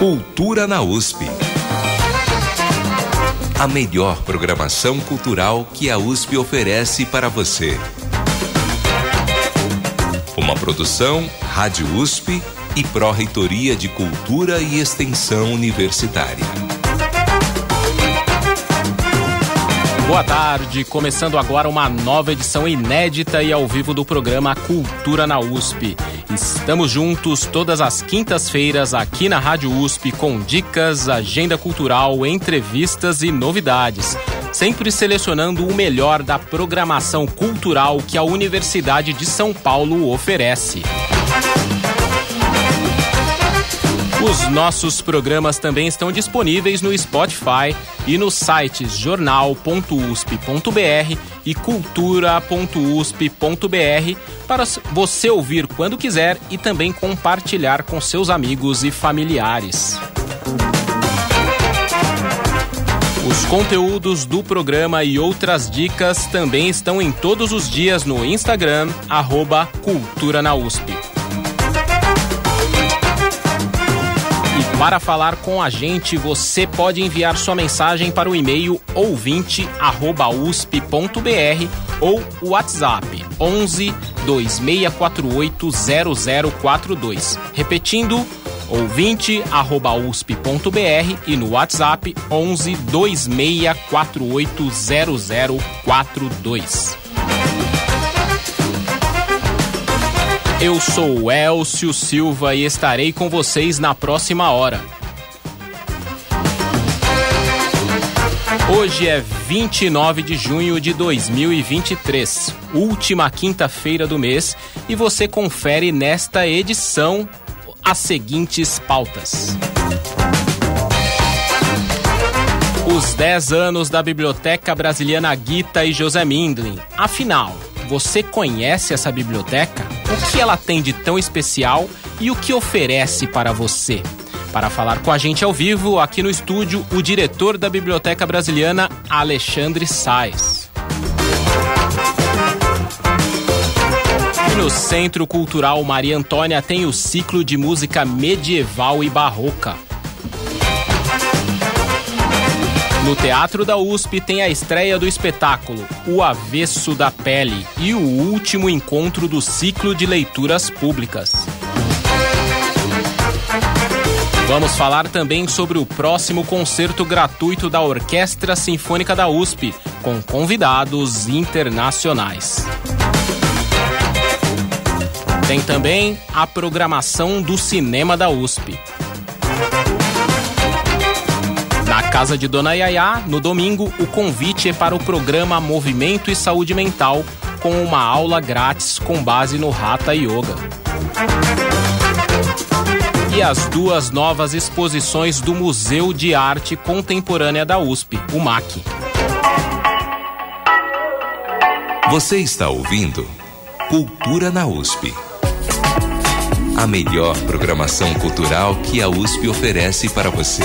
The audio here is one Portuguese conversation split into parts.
Cultura na USP. A melhor programação cultural que a USP oferece para você. Uma produção Rádio USP e Pró-Reitoria de Cultura e Extensão Universitária. Boa tarde, começando agora uma nova edição inédita e ao vivo do programa Cultura na USP. Estamos juntos todas as quintas-feiras aqui na Rádio USP com dicas, agenda cultural, entrevistas e novidades. Sempre selecionando o melhor da programação cultural que a Universidade de São Paulo oferece. Os nossos programas também estão disponíveis no Spotify e nos sites jornal.usp.br e cultura.usp.br para você ouvir quando quiser e também compartilhar com seus amigos e familiares. Os conteúdos do programa e outras dicas também estão em todos os dias no Instagram, arroba Cultura na USP. Para falar com a gente, você pode enviar sua mensagem para o e-mail ouvinte@usp.br ou o WhatsApp 11 2648 0042. Repetindo, ouvinte@usp.br e no WhatsApp 11 2648 0042. Eu sou Elcio Silva e estarei com vocês na próxima hora. Hoje é 29 de junho de 2023, última quinta-feira do mês, e você confere nesta edição as seguintes pautas. Os 10 anos da Biblioteca Brasiliana Guita e José Mindlin. Afinal, você conhece essa biblioteca? O que ela tem de tão especial e o que oferece para você? Para falar com a gente ao vivo, aqui no estúdio, o diretor da Biblioteca Brasiliana, Alexandre Sais. No Centro Cultural Maria Antônia tem o ciclo de música medieval e barroca. No Teatro da USP tem a estreia do espetáculo O Avesso da Pele e o último encontro do ciclo de leituras públicas. Vamos falar também sobre o próximo concerto gratuito da Orquestra Sinfônica da USP, com convidados internacionais. Tem também a programação do Cinema da USP. Casa de Dona Yaya, no domingo, o convite é para o programa Movimento e Saúde Mental, com uma aula grátis com base no Hatha Yoga. E as duas novas exposições do Museu de Arte Contemporânea da USP, o MAC. Você está ouvindo Cultura na USP. A melhor programação cultural que a USP oferece para você.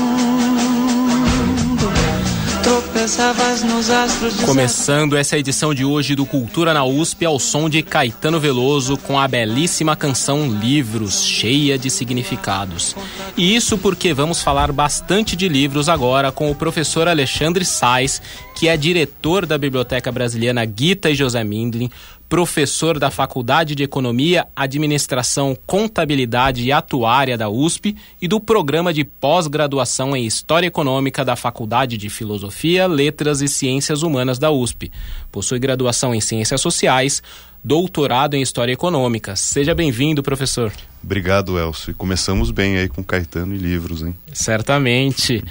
Começando essa edição de hoje do Cultura na USP ao som de Caetano Veloso com a belíssima canção Livros, cheia de significados. E isso porque vamos falar bastante de livros agora com o professor Alexandre Sais, que é diretor da Biblioteca Brasiliana Guita e José Mindlin, professor da Faculdade de Economia, Administração, Contabilidade e Atuária da USP e do Programa de Pós-Graduação em História Econômica da Faculdade de Filosofia, Letras e Ciências Humanas da USP. Possui graduação em Ciências Sociais, doutorado em História Econômica. Seja bem-vindo, professor. Obrigado, Elcio. E começamos bem aí com Caetano e livros, hein? Certamente.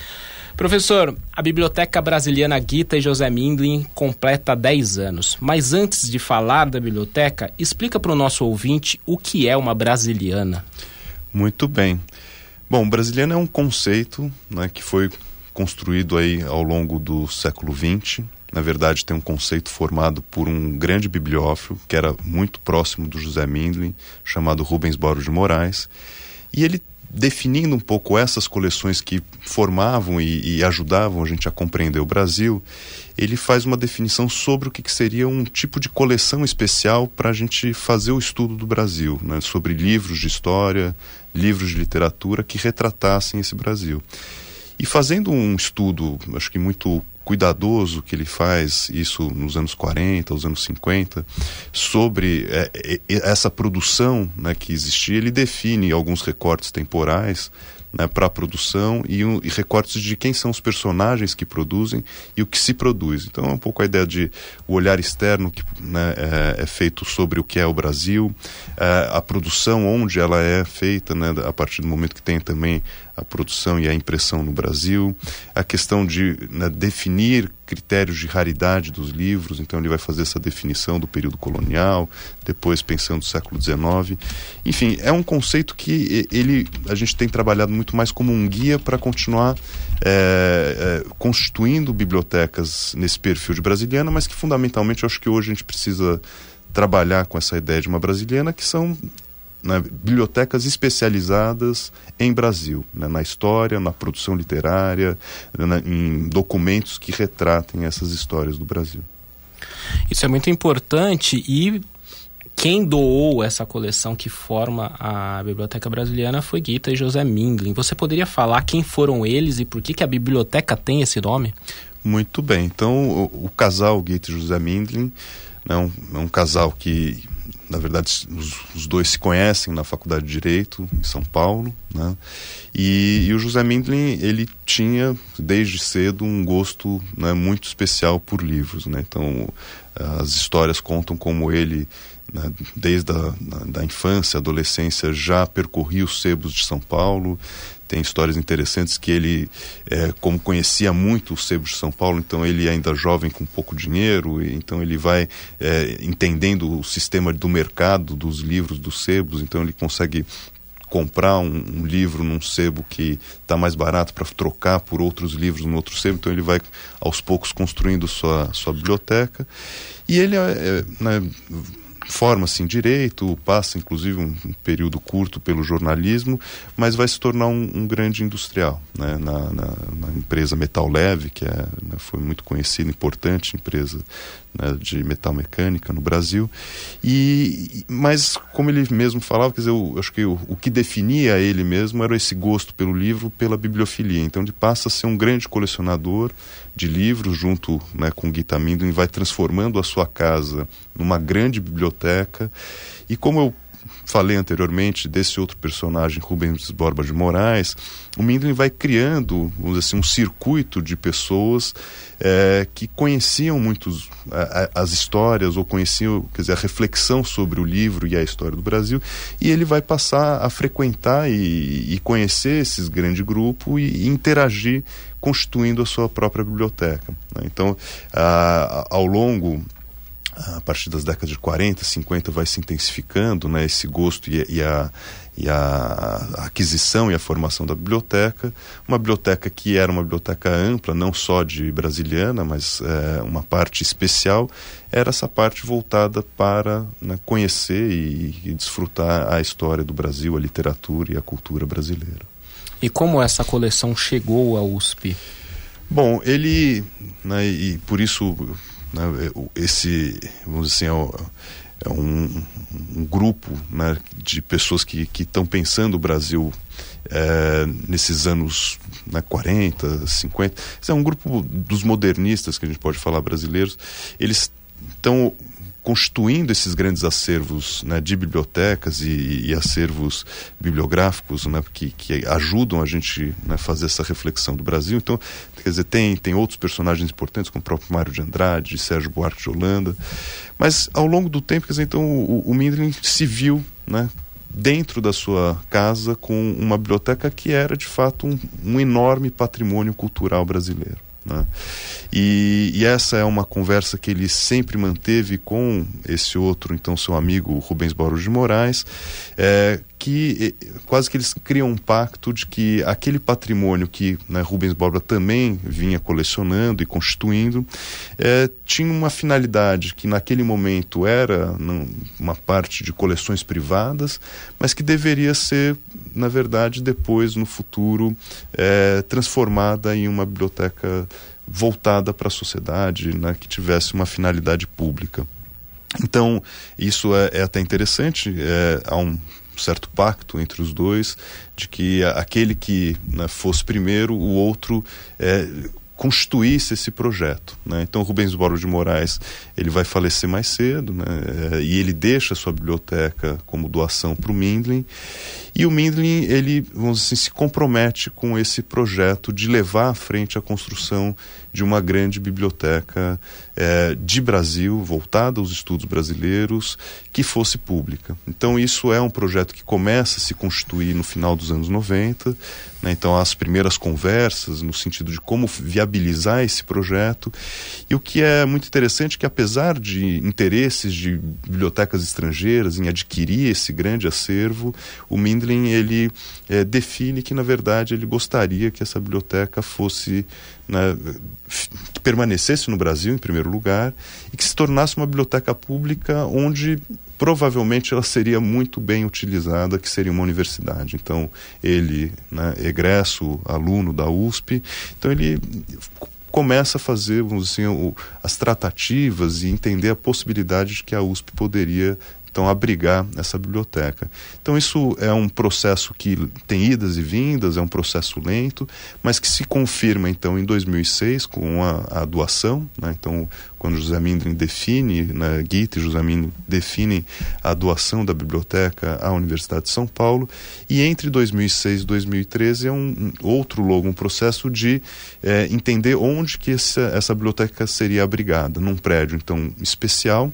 Professor, a Biblioteca Brasiliana Guita e José Mindlin completa 10 anos. Mas antes de falar da biblioteca, explica para o nosso ouvinte o que é uma brasiliana. Muito bem. Bom, brasiliana é um conceito né, que foi construído aí ao longo do século XX. Na verdade, tem um conceito formado por um grande bibliófilo que era muito próximo do José Mindlin, chamado Rubens Boro de Moraes. E ele definindo um pouco essas coleções que formavam e, e, ajudavam a gente a compreender o Brasil, ele faz uma definição sobre o que, que seria um tipo de coleção especial para a gente fazer o estudo do Brasil, né? sobre livros de história, livros de literatura que retratassem esse Brasil. E fazendo um estudo, acho que muito cuidadoso que ele faz, isso nos anos 40, os anos 50, sobre é, é, essa produção né, que existia. Ele define alguns recortes temporais né, para a produção e, um, e, recortes de quem são os personagens que produzem e o que se produz. Então é um pouco a ideia de o olhar externo que né, é, é, feito sobre o que é o Brasil, é, a produção onde ela é feita, né, a partir do momento que tem também a produção e a impressão no Brasil, a questão de né, definir critérios de raridade dos livros, então ele vai fazer essa definição do período colonial, depois pensando no século XIX. Enfim, é um conceito que ele a gente tem trabalhado muito mais como um guia para continuar é, é, constituindo bibliotecas nesse perfil de brasiliana, mas que fundamentalmente eu acho que hoje a gente precisa trabalhar com essa ideia de uma brasiliana que são né, bibliotecas especializadas em Brasil, né, na história, na produção literária, né, em documentos que retratem essas histórias do Brasil. Isso é muito importante e quem doou essa coleção que forma a Biblioteca Brasiliana foi Guita e José Mindlin. Você poderia falar quem foram eles e por que, que a biblioteca tem esse nome? Muito bem. Então, o, o casal Guita e José Mindlin é um, é um casal que na verdade os, os, dois se conhecem na faculdade de direito em São Paulo né? e, e, o José Mindlin ele tinha desde cedo um gosto né, muito especial por livros né? então as histórias contam como ele né, desde a da infância adolescência já percorria os sebos de São Paulo. Tem histórias interessantes que ele, é, como conhecia muito o sebo de São Paulo, então ele ainda jovem com pouco dinheiro, então ele vai é, entendendo o sistema do mercado dos livros dos sebos, então ele consegue comprar um, um, livro num sebo que está mais barato para trocar por outros livros no outro sebo, então ele vai aos poucos construindo sua, sua biblioteca. E ele é, é né, forma-se em direito, passa inclusive um, período curto pelo jornalismo, mas vai se tornar um, um grande industrial né? na, na, na, empresa Metal Leve, que é, né, foi muito conhecida, importante empresa né, de metal mecânica no Brasil. E, mas, como ele mesmo falava, quer dizer, eu, acho que o, o, que definia ele mesmo era esse gosto pelo livro, pela bibliofilia. Então, ele passa a ser um grande colecionador de livros, junto né, com Gita Mindlin, vai transformando a sua casa numa grande biblioteca. E como eu falei anteriormente desse outro personagem, Rubens Borba de Moraes, o Mindlin vai criando, vamos assim, um circuito de pessoas é, que conheciam muito as histórias ou conheciam, quer dizer, a reflexão sobre o livro e a história do Brasil, e ele vai passar a frequentar e, e conhecer esses grande grupo e, e interagir constituindo a sua própria biblioteca. Né? Então, ao longo a partir das décadas de 40, 50 vai se intensificando né, esse gosto e, e, a, e a aquisição e a formação da biblioteca. Uma biblioteca que era uma biblioteca ampla, não só de brasiliana, mas é, uma parte especial, era essa parte voltada para né, conhecer e, e desfrutar a história do Brasil, a literatura e a cultura brasileira. E como essa coleção chegou à USP? Bom, ele, né, e por isso né, esse, vamos dizer assim, é um, um grupo né, de pessoas que estão pensando o Brasil é, nesses anos né, 40, 50. Esse é um grupo dos modernistas que a gente pode falar brasileiros. Eles estão constituindo esses grandes acervos né, de bibliotecas e, e, acervos bibliográficos né, que, que ajudam a gente né, fazer essa reflexão do Brasil. Então, quer dizer, tem, tem outros personagens importantes, como o próprio Mário de Andrade, Sérgio Buarque de Holanda. Mas, ao longo do tempo, quer dizer, então, o, o Mindlin se viu né, dentro da sua casa com uma biblioteca que era, de fato, um, um enorme patrimônio cultural brasileiro. Né? E, e, essa é uma conversa que ele sempre manteve com esse outro, então seu amigo Rubens Borges de Moraes, é, que quase que eles criam um pacto de que aquele patrimônio que né, Rubens Borba também vinha colecionando e constituindo é, tinha uma finalidade que naquele momento era não, uma parte de coleções privadas, mas que deveria ser, na verdade, depois no futuro é, transformada em uma biblioteca voltada para a sociedade, né, que tivesse uma finalidade pública. Então, isso é, é até interessante. É, há um certo pacto entre os dois de que aquele que né, fosse primeiro, o outro é, constituísse esse projeto. Né? Então, Rubens Boro de Moraes ele vai falecer mais cedo né? É, e ele deixa sua biblioteca como doação para o Mindlin. E o Mindlin ele, vamos assim, se compromete com esse projeto de levar à frente a construção de uma grande biblioteca é, de Brasil, voltada aos estudos brasileiros, que fosse pública. Então, isso é um projeto que começa a se constituir no final dos anos 90. Né? Então, as primeiras conversas no sentido de como viabilizar esse projeto. E o que é muito interessante é que, apesar de interesses de bibliotecas estrangeiras em adquirir esse grande acervo, o Mindlin ele é, define que, na verdade, ele gostaria que essa biblioteca fosse né, que permanecesse no Brasil, em primeiro lugar, e que se tornasse uma biblioteca pública onde provavelmente ela seria muito bem utilizada, que seria uma universidade. Então, ele, né, egresso, aluno da USP, então ele começa a fazer, vamos dizer assim, as tratativas e entender a possibilidade de que a USP poderia então abrigar essa biblioteca. Então isso é um processo que tem idas e vindas, é um processo lento, mas que se confirma então em 2006 com a, a doação, né? então quando José Mindrin define, né, Guita e José Mindrin definem a doação da biblioteca à Universidade de São Paulo, e entre 2006 e 2013 é um, um outro logo, um processo de é, entender onde que essa, essa biblioteca seria abrigada, num prédio então especial,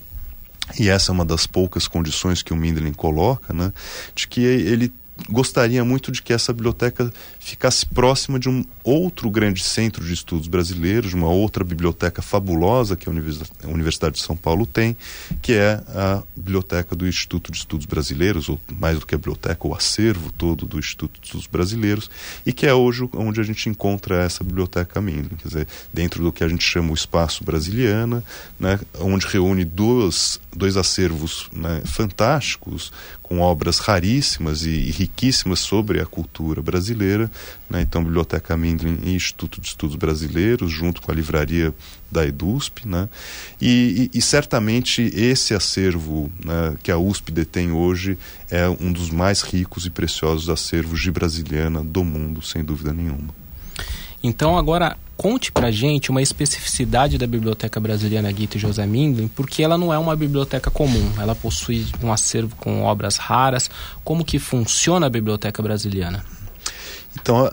e essa é uma das poucas condições que o Mindlin coloca, né, de que ele gostaria muito de que essa biblioteca ficasse próxima de um outro grande centro de estudos brasileiros, uma outra biblioteca fabulosa que a Universidade de São Paulo tem, que é a biblioteca do Instituto de Estudos Brasileiros, ou mais do que a biblioteca, o acervo todo do Instituto de Estudos Brasileiros, e que é hoje onde a gente encontra essa biblioteca Mindlin, quer dizer, dentro do que a gente chama o espaço brasiliana, né, onde reúne dois, dois acervos né, fantásticos, com obras raríssimas e, e riquíssimas sobre a cultura brasileira, né? então Biblioteca Mindlin e Instituto de Estudos Brasileiros, junto com a livraria da EDUSP, né? e, e, e certamente esse acervo né, que a USP detém hoje é um dos mais ricos e preciosos acervos de brasiliana do mundo, sem dúvida nenhuma. Então agora conte pra gente uma especificidade da Biblioteca Brasiliana Guito José Mindlin, porque ela não é uma biblioteca comum, ela possui um acervo com obras raras. Como que funciona a Biblioteca Brasiliana? Então,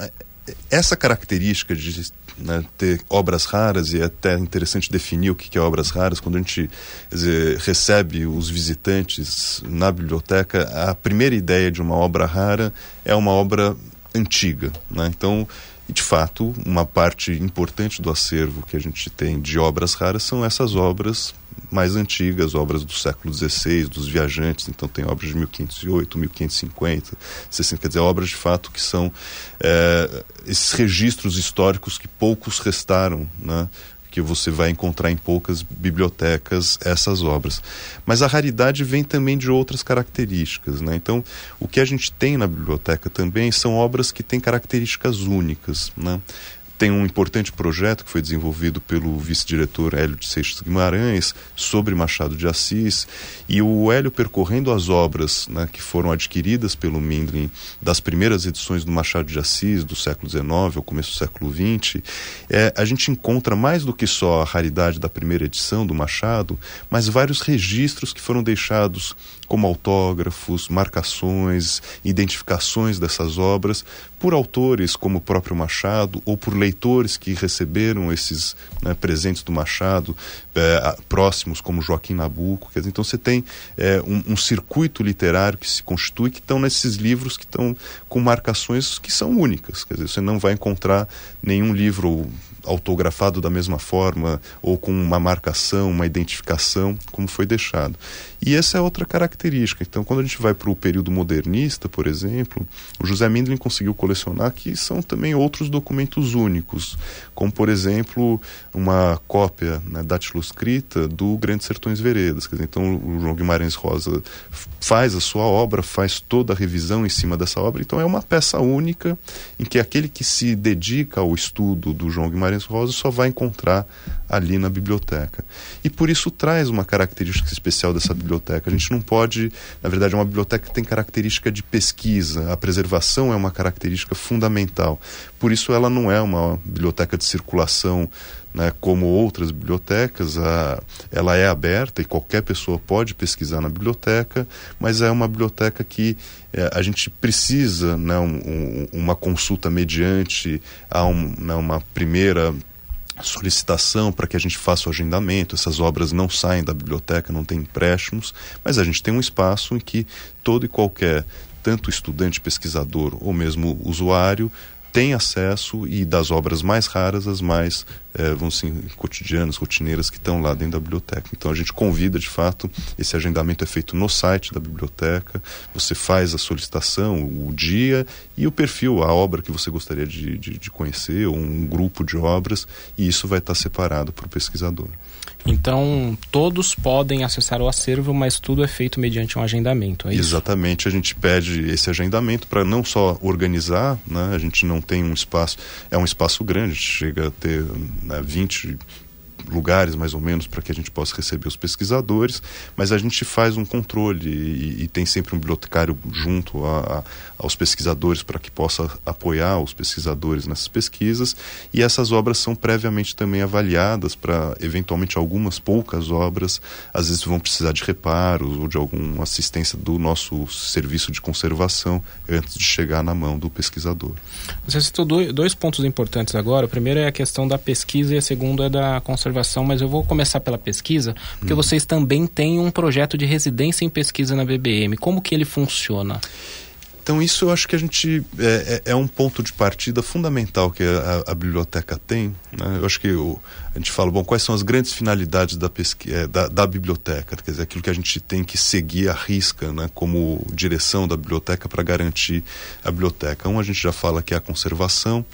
essa característica de né, ter obras raras e é até interessante definir o que é obras raras quando a gente dizer, recebe os visitantes na biblioteca a primeira ideia de uma obra rara é uma obra antiga né? então e, de fato, uma parte importante do acervo que a gente tem de obras raras são essas obras mais antigas, obras do século XVI, dos viajantes. Então, tem obras de 1508, 1550, 60, quer dizer, obras de fato que são é, esses registros históricos que poucos restaram, né? Que você vai encontrar em poucas bibliotecas essas obras. Mas a raridade vem também de outras características. Né? Então, o que a gente tem na biblioteca também são obras que têm características únicas. Né? Tem um importante projeto que foi desenvolvido pelo vice-diretor Hélio de Seixas Guimarães sobre Machado de Assis. E o Hélio percorrendo as obras né, que foram adquiridas pelo Mindlin das primeiras edições do Machado de Assis do século XIX ao começo do século XX, é, a gente encontra mais do que só a raridade da primeira edição do Machado, mas vários registros que foram deixados como autógrafos, marcações, identificações dessas obras por autores como o próprio Machado ou por leitores que receberam esses né, presentes do Machado é, próximos como Joaquim Nabuco. Dizer, então você tem é, um, um, circuito literário que se constitui que estão nesses livros que estão com marcações que são únicas. Quer dizer, você não vai encontrar nenhum livro autografado da mesma forma ou com uma marcação, uma identificação, como foi deixado. E essa é outra característica. Então, quando a gente vai para o período modernista, por exemplo, o José Mindlin conseguiu colecionar que são também outros documentos únicos, como, por exemplo, uma cópia né, datiloscrita do Grandes Sertões Veredas. Dizer, então, o João Guimarães Rosa faz a sua obra, faz toda a revisão em cima dessa obra. Então, é uma peça única em que aquele que se dedica ao estudo do João Guimarães Rosa só vai encontrar ali na biblioteca. E por isso traz uma característica especial dessa biblioteca. A gente não pode, na verdade, é uma biblioteca que tem característica de pesquisa, a preservação é uma característica fundamental. Por isso ela não é uma biblioteca de circulação né, como outras bibliotecas, a, ela é aberta e qualquer pessoa pode pesquisar na biblioteca, mas é uma biblioteca que é, a gente precisa né, um, um, uma consulta mediante a um, né, uma primeira solicitação para que a gente faça o agendamento. Essas obras não saem da biblioteca, não tem empréstimos, mas a gente tem um espaço em que todo e qualquer, tanto estudante, pesquisador ou mesmo usuário, tem acesso e das obras mais raras as mais é, vamos assim, cotidianas, rotineiras que estão lá dentro da biblioteca. Então a gente convida de fato, esse agendamento é feito no site da biblioteca, você faz a solicitação, o dia e o perfil, a obra que você gostaria de, de, de conhecer, ou um grupo de obras, e isso vai estar separado para o pesquisador. Então, todos podem acessar o acervo, mas tudo é feito mediante um agendamento, é? Exatamente, a gente pede esse agendamento para não só organizar, né? a gente não tem um espaço, é um espaço grande, chega a ter né, 20 lugares mais ou menos para que a gente possa receber os pesquisadores, mas a gente faz um controle e, e tem sempre um bibliotecário junto a, a, aos pesquisadores para que possa apoiar os pesquisadores nessas pesquisas e essas obras são previamente também avaliadas para eventualmente algumas poucas obras às vezes vão precisar de reparos ou de alguma assistência do nosso serviço de conservação antes de chegar na mão do pesquisador. Você citou dois pontos importantes agora. O primeiro é a questão da pesquisa e a segunda é da conservação observação, mas eu vou começar pela pesquisa, porque hum. vocês também têm um projeto de residência em pesquisa na BBM. Como que ele funciona? Então isso eu acho que a gente é, é, é um ponto de partida fundamental que a, a biblioteca tem. Né? Eu acho que o, a gente fala, bom, quais são as grandes finalidades da, é, da, da, biblioteca, quer dizer, aquilo que a gente tem que seguir a risca, né, como direção da biblioteca para garantir a biblioteca. Um a gente já fala que é a conservação,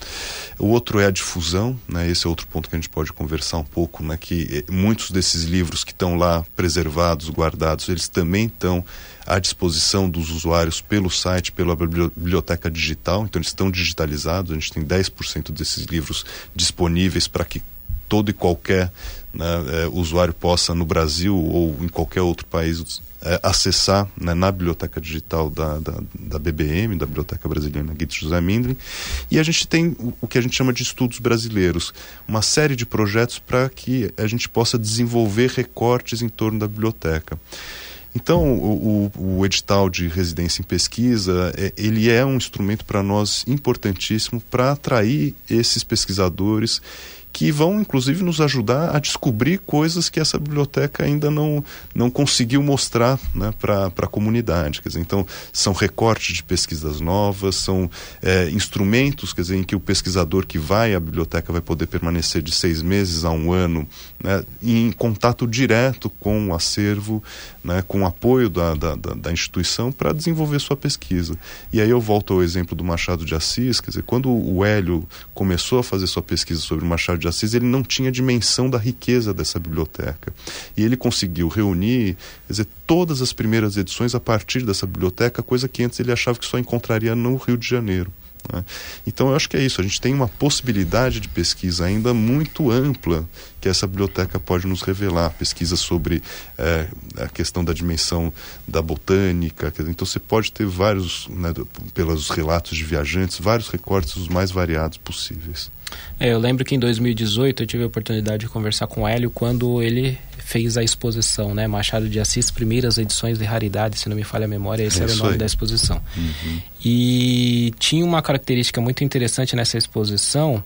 o outro é a difusão, né, esse é outro ponto que a gente pode conversar um pouco, né, que eh, muitos desses livros que estão lá preservados, guardados, eles também estão à disposição dos usuários pelo site, pela biblioteca digital, então eles estão digitalizados, a gente tem 10% desses livros disponíveis para que todo e qualquer né, é, usuário possa, no Brasil ou em qualquer outro país, é, acessar né, na biblioteca digital da, da, da, BBM, da Biblioteca Brasileira Guido José Mindlin. E a gente tem o, o, que a gente chama de estudos brasileiros, uma série de projetos para que a gente possa desenvolver recortes em torno da biblioteca. Então, o, o, o, edital de residência em pesquisa, é, ele é um instrumento para nós importantíssimo para atrair esses pesquisadores que vão inclusive nos ajudar a descobrir coisas que essa biblioteca ainda não, não conseguiu mostrar né, para a comunidade. Quer dizer, então, são recortes de pesquisas novas, são é, instrumentos quer dizer, em que o pesquisador que vai à biblioteca vai poder permanecer de seis meses a um ano né, em contato direto com o acervo, né, com apoio da, da, da instituição para desenvolver sua pesquisa. E aí eu volto ao exemplo do Machado de Assis, quer dizer, quando o Hélio começou a fazer sua pesquisa sobre o Machado de Assis, ele não tinha dimensão da riqueza dessa biblioteca. E ele conseguiu reunir, quer dizer, todas as primeiras edições a partir dessa biblioteca, coisa que antes ele achava que só encontraria no Rio de Janeiro. Né? Então eu acho que é isso, a gente tem uma possibilidade de pesquisa ainda muito ampla que essa biblioteca pode nos revelar, pesquisa sobre é, a questão da dimensão da botânica, então você pode ter vários, né, pelos relatos de viajantes, vários recortes os mais variados possíveis. É, eu lembro que em 2018 eu tive a oportunidade de conversar com o Hélio quando ele fez a exposição, né? Machado de Assis, primeiras edições de raridade, se não me falha a memória, esse é era o nome aí. da exposição. Uhum. E tinha uma característica muito interessante nessa exposição,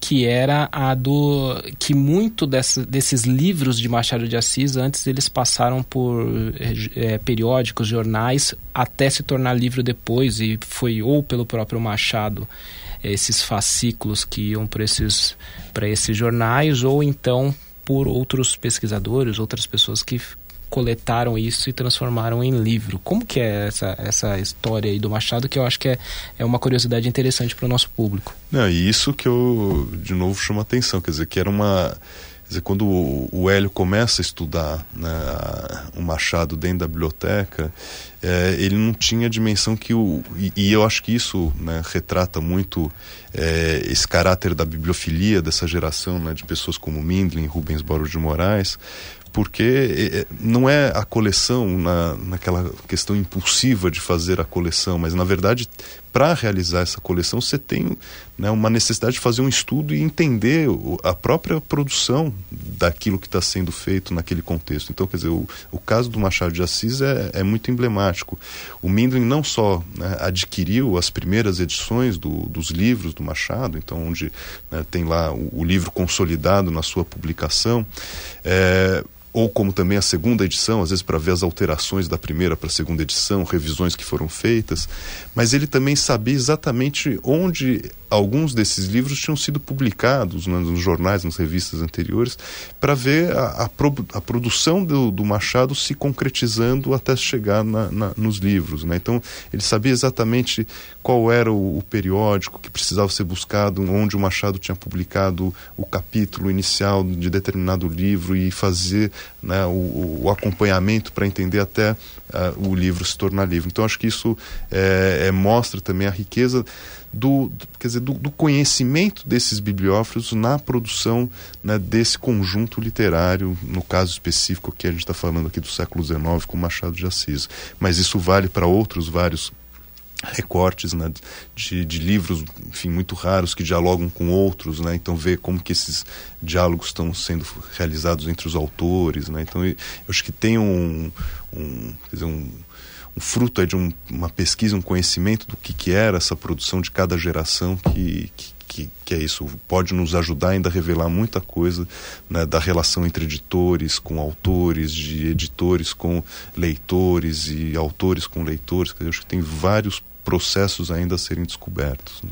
que era a do que muito dessa, desses livros de Machado de Assis antes eles passaram por é, periódicos, jornais, até se tornar livro depois e foi ou pelo próprio Machado esses fascículos que iam para esses, esses jornais, ou então por outros pesquisadores, outras pessoas que coletaram isso e transformaram em livro. Como que é essa, essa história aí do Machado, que eu acho que é, é uma curiosidade interessante para o nosso público. Não, e isso que eu, de novo, chamo a atenção, quer dizer, que era uma Quer dizer, quando o, Hélio começa a estudar né, o Machado dentro da biblioteca, é, ele não tinha a dimensão que o. E, e eu acho que isso né, retrata muito é, esse caráter da bibliofilia dessa geração né, de pessoas como Mindlin, Rubens Borges de Moraes, porque é, é, não é a coleção na, naquela questão impulsiva de fazer a coleção, mas na verdade para realizar essa coleção você tem né, uma necessidade de fazer um estudo e entender a própria produção daquilo que está sendo feito naquele contexto. Então, quer dizer, o, o caso do Machado de Assis é, é muito emblemático. O Mindlin não só né, adquiriu as primeiras edições do, dos livros do Machado, então onde né, tem lá o, o, livro consolidado na sua publicação, é, ou como também a segunda edição, às vezes para ver as alterações da primeira para a segunda edição, revisões que foram feitas, mas ele também sabia exatamente onde alguns desses livros tinham sido publicados né, nos jornais, nas revistas anteriores, para ver a, a, pro, a produção do, do, Machado se concretizando até chegar na, na, nos livros. Né? Então, ele sabia exatamente qual era o, o, periódico que precisava ser buscado, onde o Machado tinha publicado o capítulo inicial de determinado livro e fazer né, o, o, acompanhamento para entender até uh, o livro se tornar livro. Então, acho que isso é, é, mostra também a riqueza do, quer dizer, do, do conhecimento desses bibliófilos na produção né, desse conjunto literário, no caso específico que a gente está falando aqui do século XIX com Machado de Assis. Mas isso vale para outros vários recortes né, de, de, livros enfim muito raros que dialogam com outros né então ver como que esses diálogos estão sendo realizados entre os autores né então eu, acho que tem um, um quer dizer um fruto de um, uma pesquisa, um conhecimento do que, que era essa produção de cada geração que, que, que, que, é isso, pode nos ajudar ainda a revelar muita coisa né, da relação entre editores com autores, de editores com leitores e autores com leitores. Eu acho que tem vários processos ainda a serem descobertos. Né?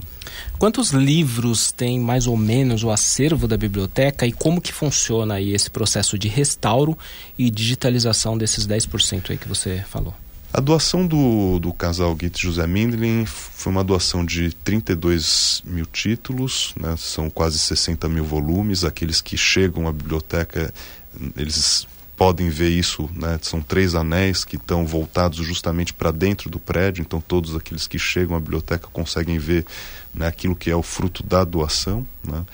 Quantos livros tem mais ou menos o acervo da biblioteca e como que funciona aí esse processo de restauro e digitalização desses 10% aí que você falou? A doação do, do casal Git José Mindlin foi uma doação de 32 mil títulos, né? são quase 60 mil volumes. Aqueles que chegam à biblioteca, eles podem ver isso, né? são três anéis que estão voltados justamente para dentro do prédio, então todos aqueles que chegam à biblioteca conseguem ver né, aquilo que é o fruto da doação. Né?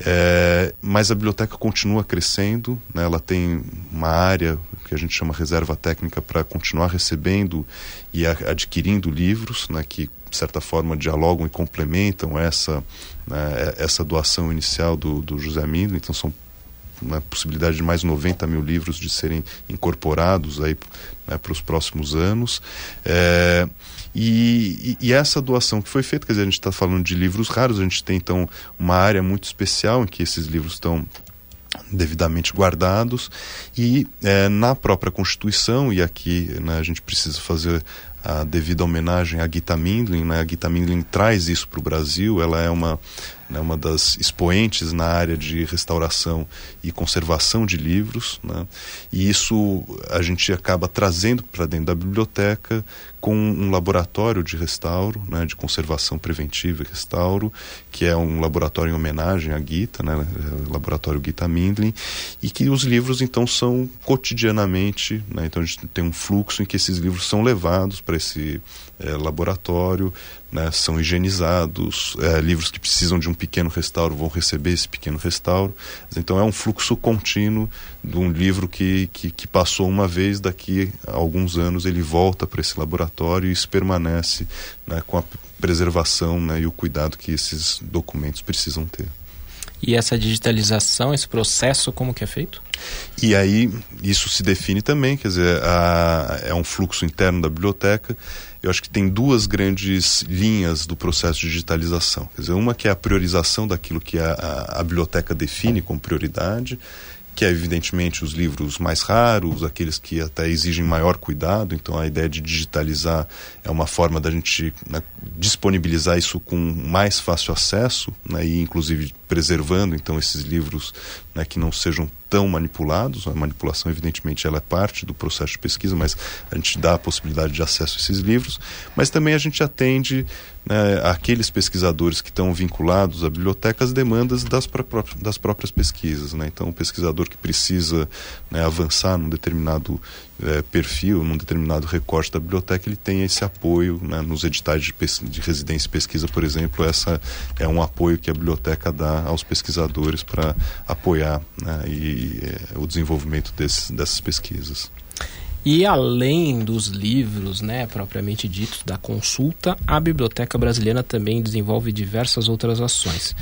É, mas a biblioteca continua crescendo, né? ela tem uma área que a gente chama reserva técnica para continuar recebendo e adquirindo livros, né, que de certa forma dialogam e complementam essa, né, essa doação inicial do, do José Mindo. Então são uma possibilidade de mais 90 mil livros de serem incorporados aí né, para os próximos anos. É, e, e, essa doação que foi feita, quer dizer, a gente está falando de livros raros, a gente tem então uma área muito especial em que esses livros estão devidamente guardados e é, na própria Constituição, e aqui né, a gente precisa fazer a devida homenagem a Gita Mindlin, né? a Gita Mindlin traz isso para o Brasil, ela é uma né, uma das expoentes na área de restauração e conservação de livros, né, e isso a gente acaba trazendo para dentro da biblioteca com um laboratório de restauro, né, de conservação preventiva e restauro, que é um laboratório em homenagem à Gita, né, laboratório Gita Mindlin, e que os livros então são cotidianamente, né, então a gente tem um fluxo em que esses livros são levados para esse é, laboratório, né, são higienizados, é, livros que precisam de um pequeno restauro vão receber esse pequeno restauro. Então é um fluxo contínuo de um livro que, que, que passou uma vez, daqui a alguns anos ele volta para esse laboratório e isso permanece né, com a preservação né, e o cuidado que esses documentos precisam ter. E essa digitalização, esse processo, como que é feito? E aí isso se define também, quer dizer, a, é um fluxo interno da biblioteca eu acho que tem duas grandes linhas do processo de digitalização. Quer dizer, uma que é a priorização daquilo que a, a, a biblioteca define como prioridade, que é evidentemente os livros mais raros, aqueles que até exigem maior cuidado. Então a ideia de digitalizar é uma forma da gente né, disponibilizar isso com mais fácil acesso, né, e inclusive preservando então esses livros né, que não sejam tão manipulados. A manipulação, evidentemente, ela é parte do processo de pesquisa, mas a gente dá a possibilidade de acesso a esses livros. Mas também a gente atende né, aqueles pesquisadores que estão vinculados à biblioteca as demandas das, das próprias pesquisas. Né? Então, o pesquisador que precisa né, avançar num determinado é, perfil, num determinado recorte da biblioteca, ele tem esse apoio né, nos editais de, de residência e pesquisa, por exemplo, essa é um apoio que a biblioteca dá aos pesquisadores para apoiar né, e, é, o desenvolvimento desses, dessas pesquisas. E além dos livros, né, propriamente ditos, da consulta, a Biblioteca Brasileira também desenvolve diversas outras ações.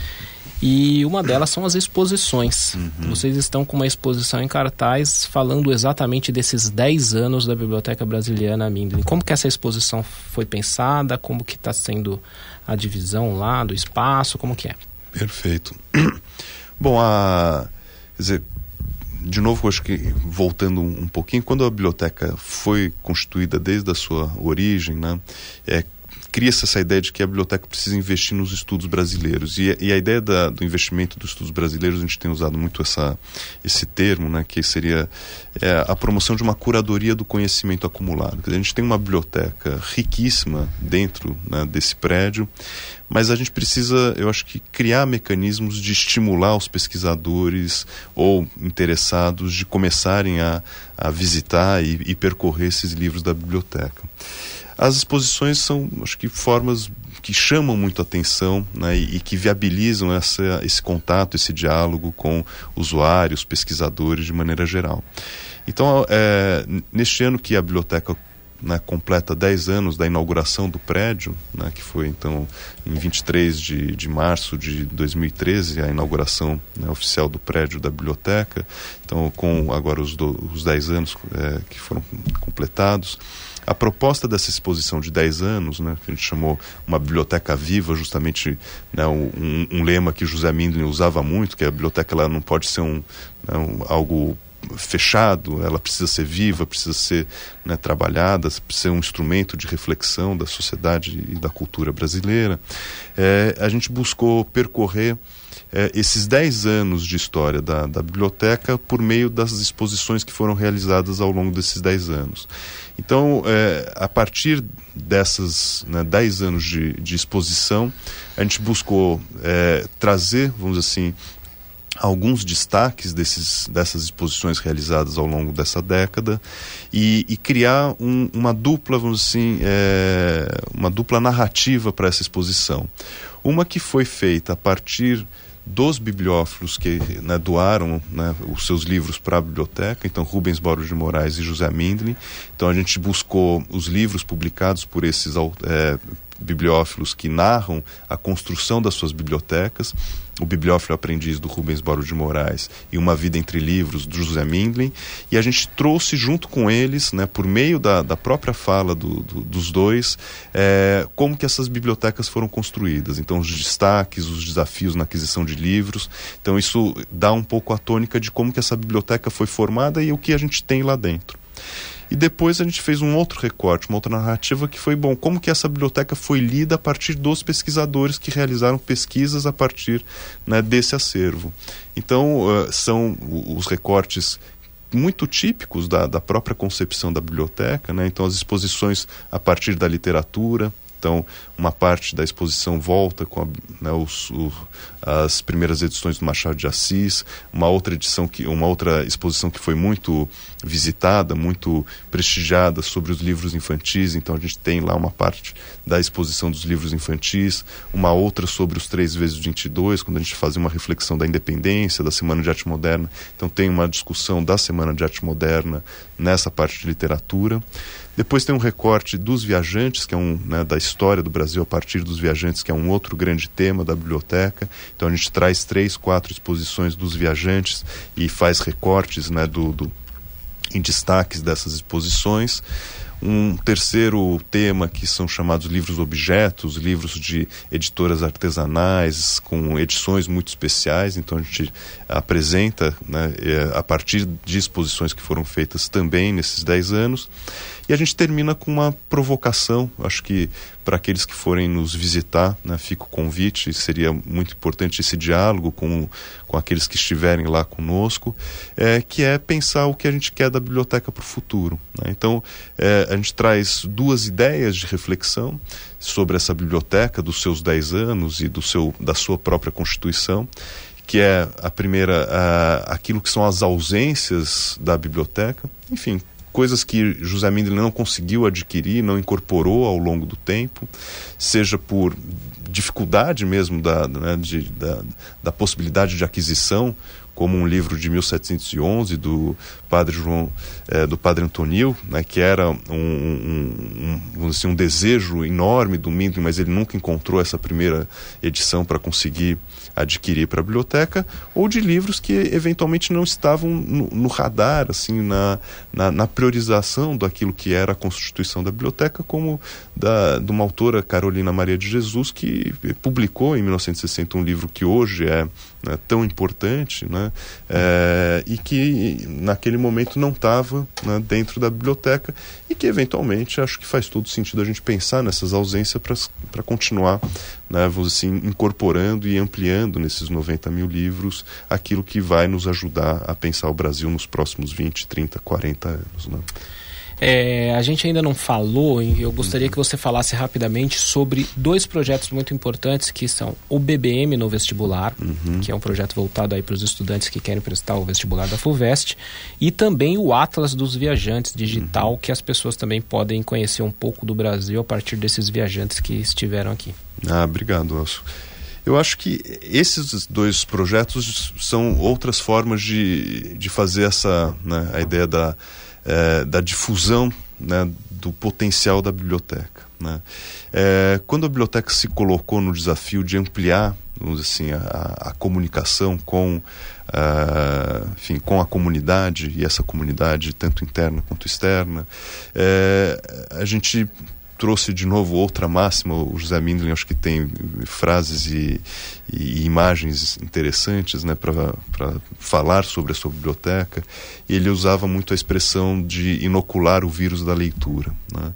E uma delas são as exposições. Uhum. Vocês estão com uma exposição em cartaz falando exatamente desses 10 anos da Biblioteca Brasileira Mindlin. Como que essa exposição foi pensada? Como que está sendo a divisão lá do espaço? Como que é? Perfeito. Bom, a... Quer dizer, de novo, acho que voltando um pouquinho, quando a biblioteca foi constituída desde a sua origem, né, é, cria-se essa ideia de que a biblioteca precisa investir nos estudos brasileiros. E, e a ideia da, do investimento dos estudos brasileiros, a gente tem usado muito essa, esse termo, né, que seria é, a promoção de uma curadoria do conhecimento acumulado. Dizer, a gente tem uma biblioteca riquíssima dentro né, desse prédio, mas a gente precisa, eu acho que, criar mecanismos de estimular os pesquisadores ou interessados de começarem a, a visitar e, e percorrer esses livros da biblioteca. As exposições são, acho que, formas que chamam muito atenção né, e, e, que viabilizam essa, esse contato, esse diálogo com usuários, pesquisadores de maneira geral. Então, é, neste ano que a biblioteca né, completa 10 anos da inauguração do prédio, né, que foi então em 23 de, de março de 2013, a inauguração né, oficial do prédio da biblioteca. Então, com agora os, os 10 anos é, que foram completados. A proposta dessa exposição de 10 anos, né, que a gente chamou uma biblioteca viva, justamente né, um, um, lema que José Mindlin usava muito, que a biblioteca ela não pode ser um, né, um algo fechado, ela precisa ser viva, precisa ser né, trabalhada, precisa ser um instrumento de reflexão da sociedade e da cultura brasileira. É, a gente buscou percorrer é, esses 10 anos de história da, da biblioteca por meio das exposições que foram realizadas ao longo desses 10 anos. Então, é, a partir dessas né, 10 anos de, de exposição, a gente buscou é, trazer, vamos dizer assim, alguns destaques desses, dessas exposições realizadas ao longo dessa década e, e criar um, uma dupla, vamos assim, é, uma dupla narrativa para essa exposição. Uma que foi feita a partir dos bibliófilos que né, doaram né, os seus livros para a biblioteca, então Rubens Borges de Moraes e José Mindlin. Então a gente buscou os livros publicados por esses é, bibliófilos que narram a construção das suas bibliotecas o Bibliófilo Aprendiz do Rubens Boro de Moraes e Uma Vida Entre Livros do José Mindlin e a gente trouxe junto com eles, né, por meio da, da própria fala do, do, dos dois, é, como que essas bibliotecas foram construídas. Então os destaques, os desafios na aquisição de livros. Então isso dá um pouco a tônica de como que essa biblioteca foi formada e o que a gente tem lá dentro. E depois a gente fez um outro recorte, uma outra narrativa que foi, bom, como que essa biblioteca foi lida a partir dos pesquisadores que realizaram pesquisas a partir né, desse acervo. Então, uh, são os recortes muito típicos da, da própria concepção da biblioteca, né? então as exposições a partir da literatura, então, uma parte da exposição volta com a, né, os, o, as primeiras edições do Machado de Assis, uma outra edição que, uma outra exposição que foi muito visitada, muito prestigiada sobre os livros infantis. Então, a gente tem lá uma parte da exposição dos livros infantis, uma outra sobre os três vezes 22, quando a gente fazia uma reflexão da independência, da Semana de Arte Moderna. Então, tem uma discussão da Semana de Arte Moderna nessa parte de literatura. Depois tem um recorte dos viajantes, que é um né, da história do Brasil a partir dos viajantes, que é um outro grande tema da biblioteca. Então a gente traz três, quatro exposições dos viajantes e faz recortes né, do, do em destaques dessas exposições. Um terceiro tema que são chamados livros objetos, livros de editoras artesanais com edições muito especiais. Então a gente apresenta né, é, a partir de exposições que foram feitas também nesses dez anos. E a gente termina com uma provocação, acho que para aqueles que forem nos visitar, né, fica o convite, seria muito importante esse diálogo com, com aqueles que estiverem lá conosco, é, que é pensar o que a gente quer da biblioteca para o futuro. Né? Então, é, a gente traz duas ideias de reflexão sobre essa biblioteca, dos seus 10 anos e do seu, da sua própria constituição, que é a primeira, a, aquilo que são as ausências da biblioteca, enfim, coisas que José Mindlin não conseguiu adquirir, não incorporou ao longo do tempo, seja por dificuldade mesmo da, né, de, da, da possibilidade de aquisição, como um livro de 1711 do padre João, é, do padre Antonil, né, que era um, um, um, assim, um desejo enorme do Mindlin, mas ele nunca encontrou essa primeira edição para conseguir adquirir para a biblioteca, ou de livros que eventualmente não estavam no, no radar, assim, na, na, na, priorização daquilo que era a constituição da biblioteca, como da, de uma autora, Carolina Maria de Jesus, que publicou em 1960 um livro que hoje é né, tão importante, né, é, e que naquele momento não estava né, dentro da biblioteca, e que eventualmente acho que faz todo sentido a gente pensar nessas ausências para continuar né, assim, incorporando e ampliando nesses 90 mil livros aquilo que vai nos ajudar a pensar o Brasil nos próximos 20, 30, 40 anos. Né? É, a gente ainda não falou, e eu gostaria que você falasse rapidamente sobre dois projetos muito importantes que são o BBM no vestibular, uhum. que é um projeto voltado aí para os estudantes que querem prestar o vestibular da FUVEST, e também o Atlas dos Viajantes digital, uhum. que as pessoas também podem conhecer um pouco do Brasil a partir desses viajantes que estiveram aqui. Ah, obrigado, Elcio. Eu acho que esses dois projetos são outras formas de, de fazer essa, né, a ideia da é, da difusão né, do potencial da biblioteca. Né? É, quando a biblioteca se colocou no desafio de ampliar assim, a, a comunicação com, uh, enfim, com a comunidade, e essa comunidade tanto interna quanto externa, é, a gente trouxe de novo outra máxima. O José Mindlin acho que tem frases e, e imagens interessantes né, para falar sobre a sua biblioteca. E ele usava muito a expressão de inocular o vírus da leitura. Né?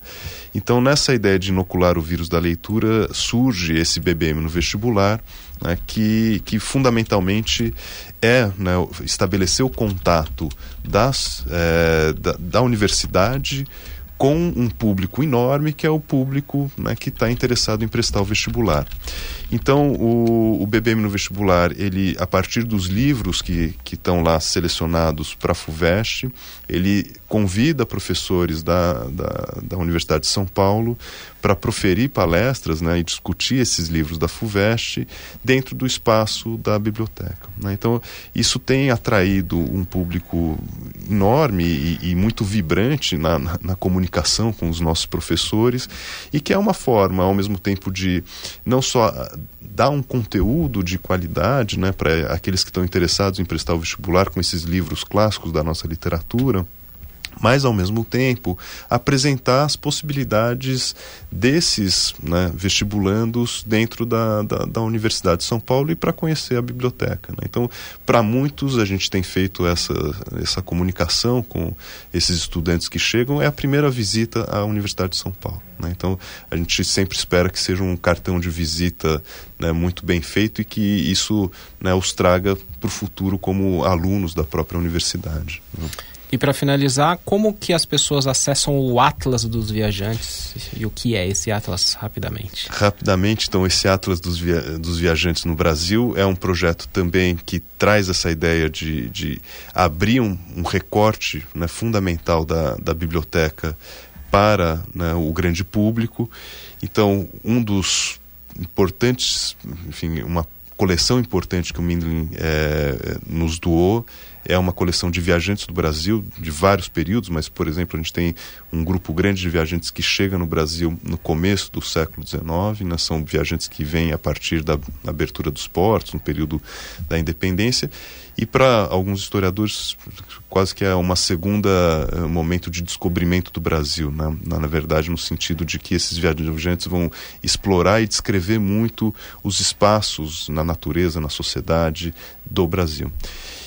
Então, nessa ideia de inocular o vírus da leitura, surge esse BBM no vestibular, né, que, que fundamentalmente é né, estabelecer o contato das, é, da, da universidade com um público enorme que é o público né, que está interessado em prestar o vestibular. Então, o, o BBM no vestibular, ele, a partir dos livros que estão lá selecionados para a FUVEST, ele convida professores da, da, da Universidade de São Paulo para proferir palestras né, e discutir esses livros da FUVEST dentro do espaço da biblioteca. Né? Então, isso tem atraído um público enorme e, e muito vibrante na, na, na, comunicação com os nossos professores e que é uma forma, ao mesmo tempo, de não só dar um conteúdo de qualidade né, para aqueles que estão interessados em prestar o vestibular com esses livros clássicos da nossa literatura mas ao mesmo tempo apresentar as possibilidades desses né, vestibulandos dentro da, da, da, Universidade de São Paulo e para conhecer a biblioteca. Né? Então, para muitos, a gente tem feito essa, essa comunicação com esses estudantes que chegam, é a primeira visita à Universidade de São Paulo. Né? Então, a gente sempre espera que seja um cartão de visita né, muito bem feito e que isso né, os traga para o futuro como alunos da própria universidade. Né? E para finalizar, como que as pessoas acessam o Atlas dos Viajantes e o que é esse Atlas rapidamente? Rapidamente, então, esse Atlas dos, via dos Viajantes no Brasil é um projeto também que traz essa ideia de, de abrir um, um recorte né, fundamental da, da biblioteca para né, o grande público. Então, um dos importantes, enfim, uma coleção importante que o Mindlin é, nos doou é uma coleção de viajantes do Brasil de vários períodos, mas, por exemplo, a gente tem um grupo grande de viajantes que chega no Brasil no começo do século XIX, né? são viajantes que vêm a partir da abertura dos portos, no período da independência, e para alguns historiadores quase que é uma segunda uh, momento de descobrimento do Brasil, né? na, na verdade no sentido de que esses viajantes vão explorar e descrever muito os espaços na natureza, na sociedade do Brasil.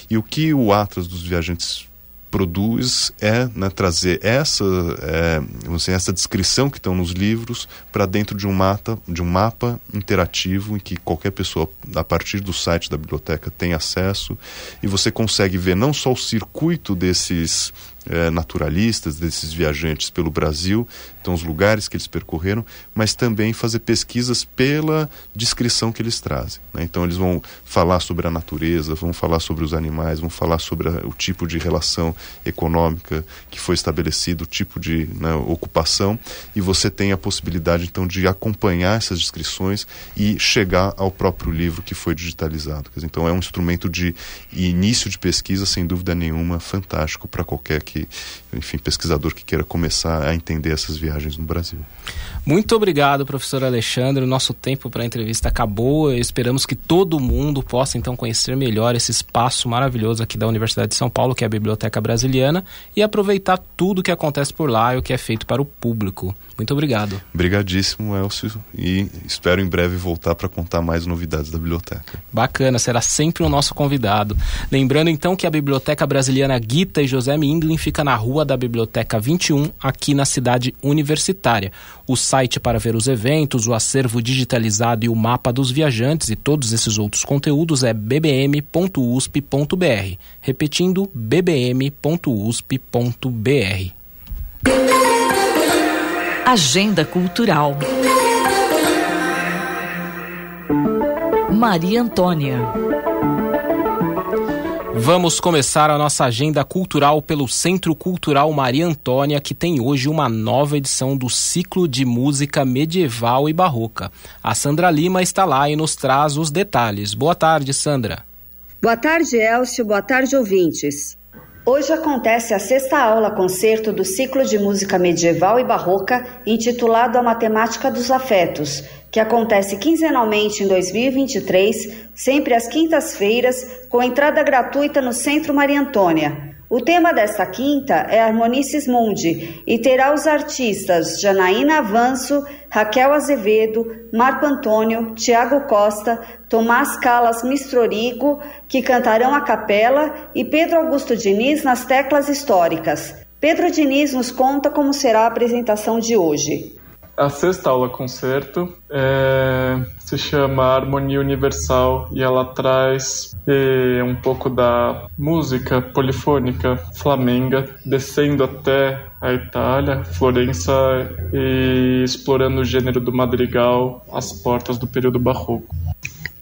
E o que o Atlas dos Viajantes produz é né, trazer essa, é, dizer, essa descrição que estão nos livros para dentro de um, mapa, de um mapa interativo em que qualquer pessoa, a partir do site da biblioteca, tem acesso. E você consegue ver não só o circuito desses é, naturalistas, desses viajantes pelo Brasil, então os lugares que eles percorreram, mas também fazer pesquisas pela descrição que eles trazem. Né? Então eles vão falar sobre a natureza, vão falar sobre os animais, vão falar sobre a, o tipo de relação econômica que foi estabelecido, o tipo de né, ocupação, e você tem a possibilidade então de acompanhar essas descrições e chegar ao próprio livro que foi digitalizado. Então é um instrumento de início de pesquisa, sem dúvida nenhuma, fantástico para qualquer que que, enfim, pesquisador que queira começar a entender essas viagens no Brasil. Muito obrigado, professor Alexandre. O nosso tempo para a entrevista acabou. Esperamos que todo mundo possa então conhecer melhor esse espaço maravilhoso aqui da Universidade de São Paulo, que é a Biblioteca Brasiliana, e aproveitar tudo o que acontece por lá e o que é feito para o público. Muito obrigado. Obrigadíssimo, Elcio, e espero em breve voltar para contar mais novidades da biblioteca. Bacana, será sempre o nosso convidado. Lembrando então que a Biblioteca Brasiliana Guita e José Mindlin fica na Rua da Biblioteca 21, aqui na cidade universitária. O site para ver os eventos, o acervo digitalizado e o mapa dos viajantes e todos esses outros conteúdos é bbm.usp.br. Repetindo, bbm.usp.br. Agenda Cultural. Maria Antônia. Vamos começar a nossa agenda cultural pelo Centro Cultural Maria Antônia, que tem hoje uma nova edição do ciclo de música medieval e barroca. A Sandra Lima está lá e nos traz os detalhes. Boa tarde, Sandra. Boa tarde, Elcio. Boa tarde, ouvintes. Hoje acontece a sexta aula concerto do ciclo de música medieval e barroca intitulado A Matemática dos Afetos, que acontece quinzenalmente em 2023, sempre às quintas-feiras, com entrada gratuita no Centro Maria Antônia. O tema desta quinta é Harmonices Mundi e terá os artistas Janaína Avanço, Raquel Azevedo, Marco Antônio, Tiago Costa, Tomás Calas Mistrorigo, que cantarão a capela, e Pedro Augusto Diniz nas teclas históricas. Pedro Diniz nos conta como será a apresentação de hoje. A sexta aula concerto é, se chama Harmonia Universal e ela traz é, um pouco da música polifônica flamenga, descendo até a Itália, Florença e explorando o gênero do madrigal às portas do período barroco.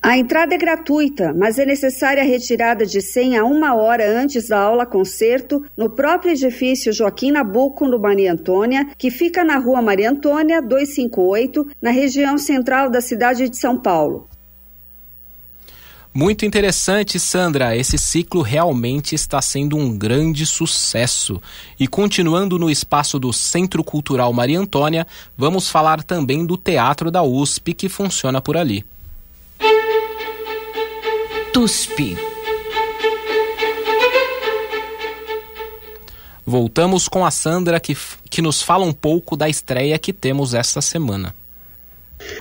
A entrada é gratuita, mas é necessária a retirada de senha uma hora antes da aula concerto no próprio edifício Joaquim Nabuco, no Maria Antônia, que fica na rua Maria Antônia, 258, na região central da cidade de São Paulo. Muito interessante, Sandra. Esse ciclo realmente está sendo um grande sucesso. E continuando no espaço do Centro Cultural Maria Antônia, vamos falar também do Teatro da USP que funciona por ali. TUSP. Voltamos com a Sandra que, que nos fala um pouco da estreia que temos esta semana.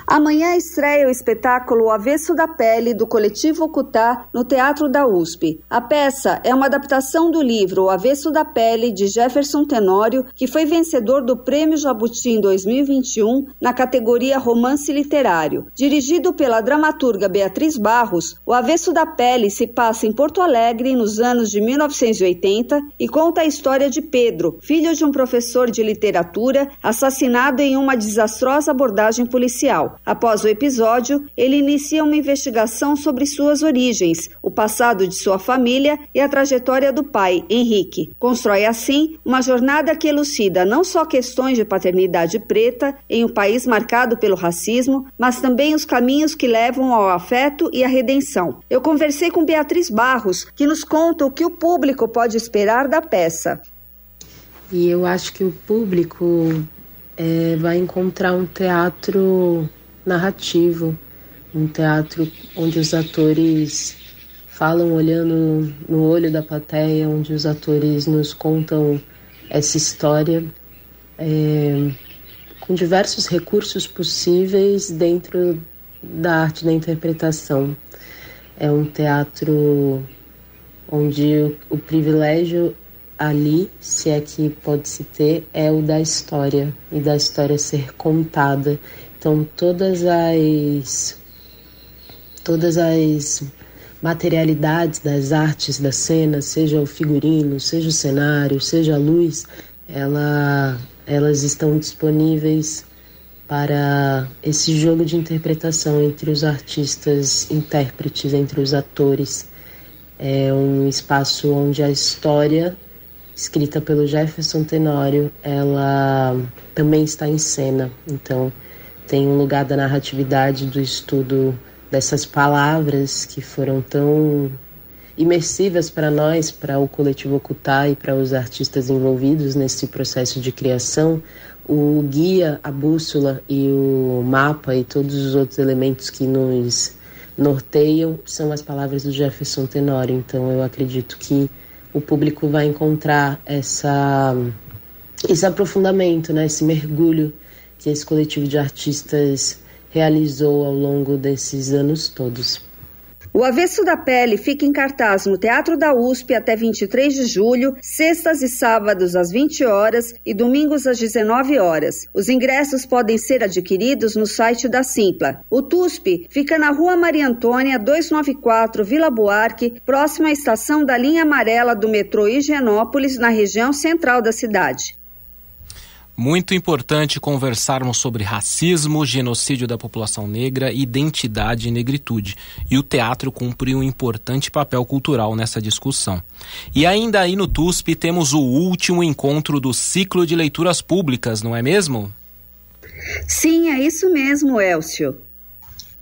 Amanhã estreia o espetáculo O Avesso da Pele, do coletivo Ocutá, no Teatro da USP. A peça é uma adaptação do livro O Avesso da Pele, de Jefferson Tenório, que foi vencedor do Prêmio Jabuti em 2021 na categoria Romance Literário. Dirigido pela dramaturga Beatriz Barros, O Avesso da Pele se passa em Porto Alegre nos anos de 1980 e conta a história de Pedro, filho de um professor de literatura assassinado em uma desastrosa abordagem policial Após o episódio, ele inicia uma investigação sobre suas origens, o passado de sua família e a trajetória do pai, Henrique. Constrói assim uma jornada que elucida não só questões de paternidade preta em um país marcado pelo racismo, mas também os caminhos que levam ao afeto e à redenção. Eu conversei com Beatriz Barros, que nos conta o que o público pode esperar da peça. E eu acho que o público é, vai encontrar um teatro narrativo, um teatro onde os atores falam olhando no olho da plateia, onde os atores nos contam essa história é, com diversos recursos possíveis dentro da arte da interpretação. É um teatro onde o, o privilégio ali, se é que pode se ter, é o da história e da história ser contada. Então todas as todas as materialidades das artes da cena, seja o figurino, seja o cenário, seja a luz, ela, elas estão disponíveis para esse jogo de interpretação entre os artistas intérpretes, entre os atores. É um espaço onde a história escrita pelo Jefferson Tenório, ela também está em cena. Então, tem um lugar da narratividade do estudo dessas palavras que foram tão imersivas para nós, para o coletivo Ocultar e para os artistas envolvidos nesse processo de criação. O guia, a bússola e o mapa e todos os outros elementos que nos norteiam são as palavras do Jefferson Tenório. Então, eu acredito que o público vai encontrar essa, esse aprofundamento, né, esse mergulho que esse coletivo de artistas realizou ao longo desses anos todos. O Avesso da Pele fica em cartaz no Teatro da USP até 23 de julho, sextas e sábados às 20 horas e domingos às 19 horas. Os ingressos podem ser adquiridos no site da Simpla. O TUSP fica na Rua Maria Antônia, 294, Vila Buarque, próxima à estação da linha amarela do metrô Higienópolis, na região central da cidade. Muito importante conversarmos sobre racismo, genocídio da população negra, identidade e negritude. E o teatro cumpre um importante papel cultural nessa discussão. E ainda aí no TUSP temos o último encontro do ciclo de leituras públicas, não é mesmo? Sim, é isso mesmo, Elcio.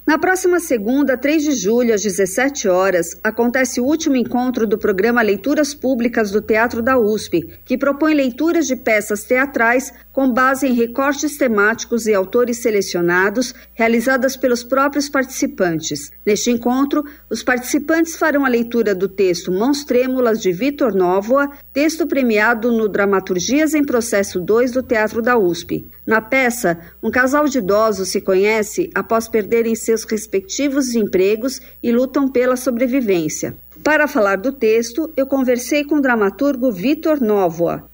Na próxima segunda, 3 de julho, às 17 horas, acontece o último encontro do programa Leituras Públicas do Teatro da USP, que propõe leituras de peças teatrais com base em recortes temáticos e autores selecionados, realizadas pelos próprios participantes. Neste encontro, os participantes farão a leitura do texto Mãos Trêmulas de Vitor Nóvoa, texto premiado no Dramaturgias em Processo 2 do Teatro da USP. Na peça, um casal de idosos se conhece após perderem seus respectivos empregos e lutam pela sobrevivência. Para falar do texto, eu conversei com o dramaturgo Vitor Novoa.